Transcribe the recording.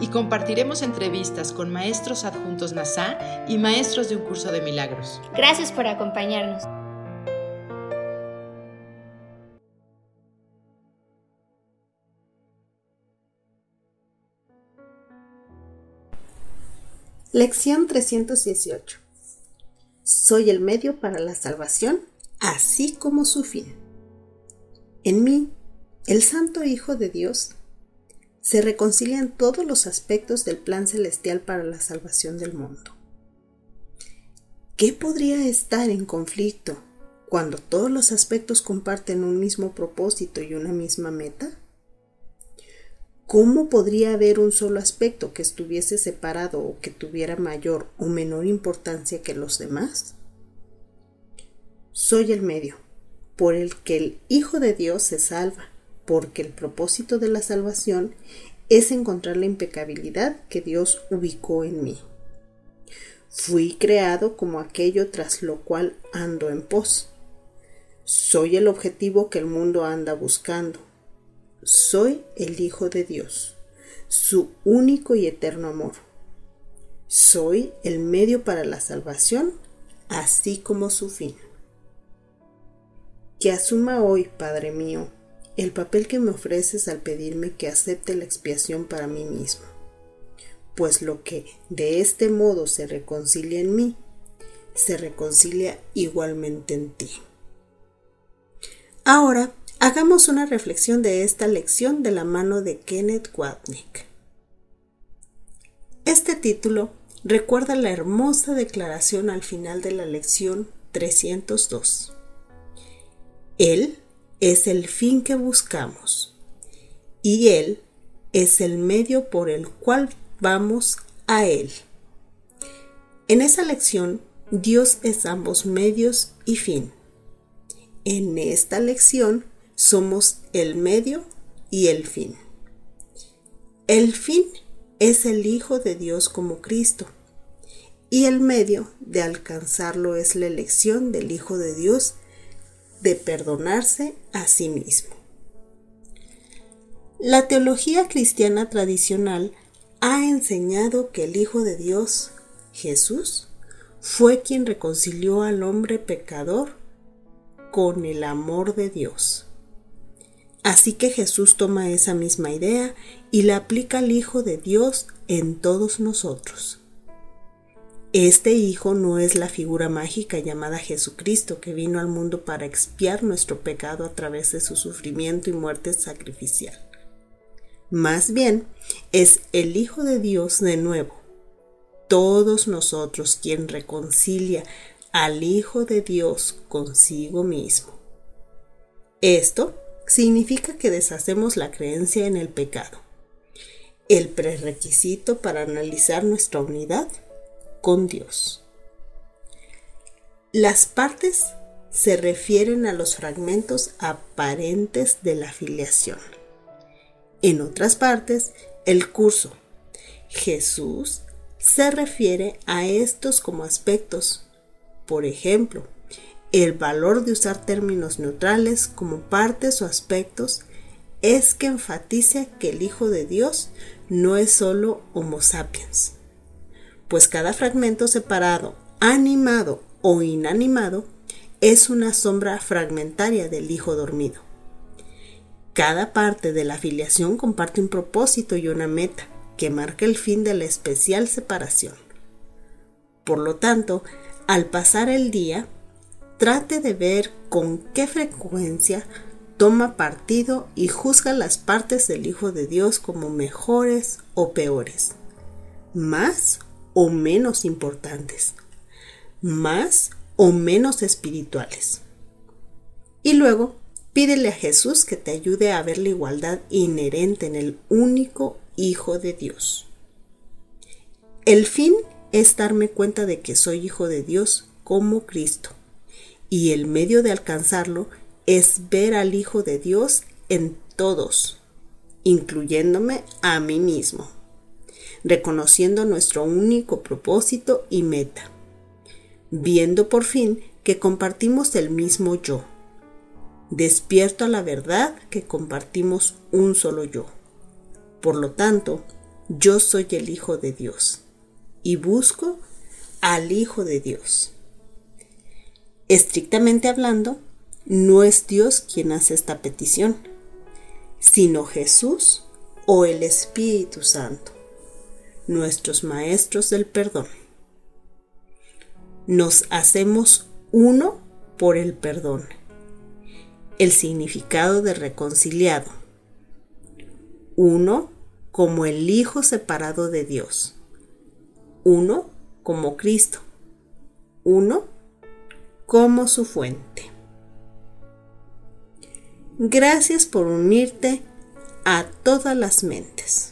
Y compartiremos entrevistas con maestros adjuntos NASA y maestros de un curso de milagros. Gracias por acompañarnos. Lección 318. Soy el medio para la salvación, así como su fin. En mí, el Santo Hijo de Dios, se reconcilian todos los aspectos del plan celestial para la salvación del mundo. ¿Qué podría estar en conflicto cuando todos los aspectos comparten un mismo propósito y una misma meta? ¿Cómo podría haber un solo aspecto que estuviese separado o que tuviera mayor o menor importancia que los demás? Soy el medio por el que el Hijo de Dios se salva, porque el propósito de la salvación es encontrar la impecabilidad que Dios ubicó en mí. Fui creado como aquello tras lo cual ando en pos. Soy el objetivo que el mundo anda buscando soy el Hijo de Dios, su único y eterno amor. Soy el medio para la salvación, así como su fin. Que asuma hoy, Padre mío, el papel que me ofreces al pedirme que acepte la expiación para mí mismo, pues lo que de este modo se reconcilia en mí, se reconcilia igualmente en ti. Ahora Hagamos una reflexión de esta lección de la mano de Kenneth Watnick. Este título recuerda la hermosa declaración al final de la lección 302. Él es el fin que buscamos y Él es el medio por el cual vamos a Él. En esa lección, Dios es ambos medios y fin. En esta lección, somos el medio y el fin. El fin es el Hijo de Dios como Cristo y el medio de alcanzarlo es la elección del Hijo de Dios de perdonarse a sí mismo. La teología cristiana tradicional ha enseñado que el Hijo de Dios, Jesús, fue quien reconcilió al hombre pecador con el amor de Dios. Así que Jesús toma esa misma idea y la aplica al Hijo de Dios en todos nosotros. Este Hijo no es la figura mágica llamada Jesucristo que vino al mundo para expiar nuestro pecado a través de su sufrimiento y muerte sacrificial. Más bien, es el Hijo de Dios de nuevo, todos nosotros quien reconcilia al Hijo de Dios consigo mismo. Esto significa que deshacemos la creencia en el pecado, el prerequisito para analizar nuestra unidad con Dios. Las partes se refieren a los fragmentos aparentes de la filiación. En otras partes, el curso Jesús se refiere a estos como aspectos. Por ejemplo, el valor de usar términos neutrales como partes o aspectos es que enfatiza que el Hijo de Dios no es solo Homo sapiens, pues cada fragmento separado, animado o inanimado, es una sombra fragmentaria del Hijo dormido. Cada parte de la afiliación comparte un propósito y una meta que marca el fin de la especial separación. Por lo tanto, al pasar el día, trate de ver con qué frecuencia toma partido y juzga las partes del Hijo de Dios como mejores o peores, más o menos importantes, más o menos espirituales. Y luego pídele a Jesús que te ayude a ver la igualdad inherente en el único Hijo de Dios. El fin es darme cuenta de que soy hijo de Dios como Cristo. Y el medio de alcanzarlo es ver al Hijo de Dios en todos, incluyéndome a mí mismo, reconociendo nuestro único propósito y meta, viendo por fin que compartimos el mismo yo, despierto a la verdad que compartimos un solo yo. Por lo tanto, yo soy el Hijo de Dios y busco al Hijo de Dios. Estrictamente hablando, no es Dios quien hace esta petición, sino Jesús o el Espíritu Santo, nuestros maestros del perdón. Nos hacemos uno por el perdón. El significado de reconciliado. Uno como el Hijo separado de Dios. Uno como Cristo. Uno como su fuente. Gracias por unirte a todas las mentes.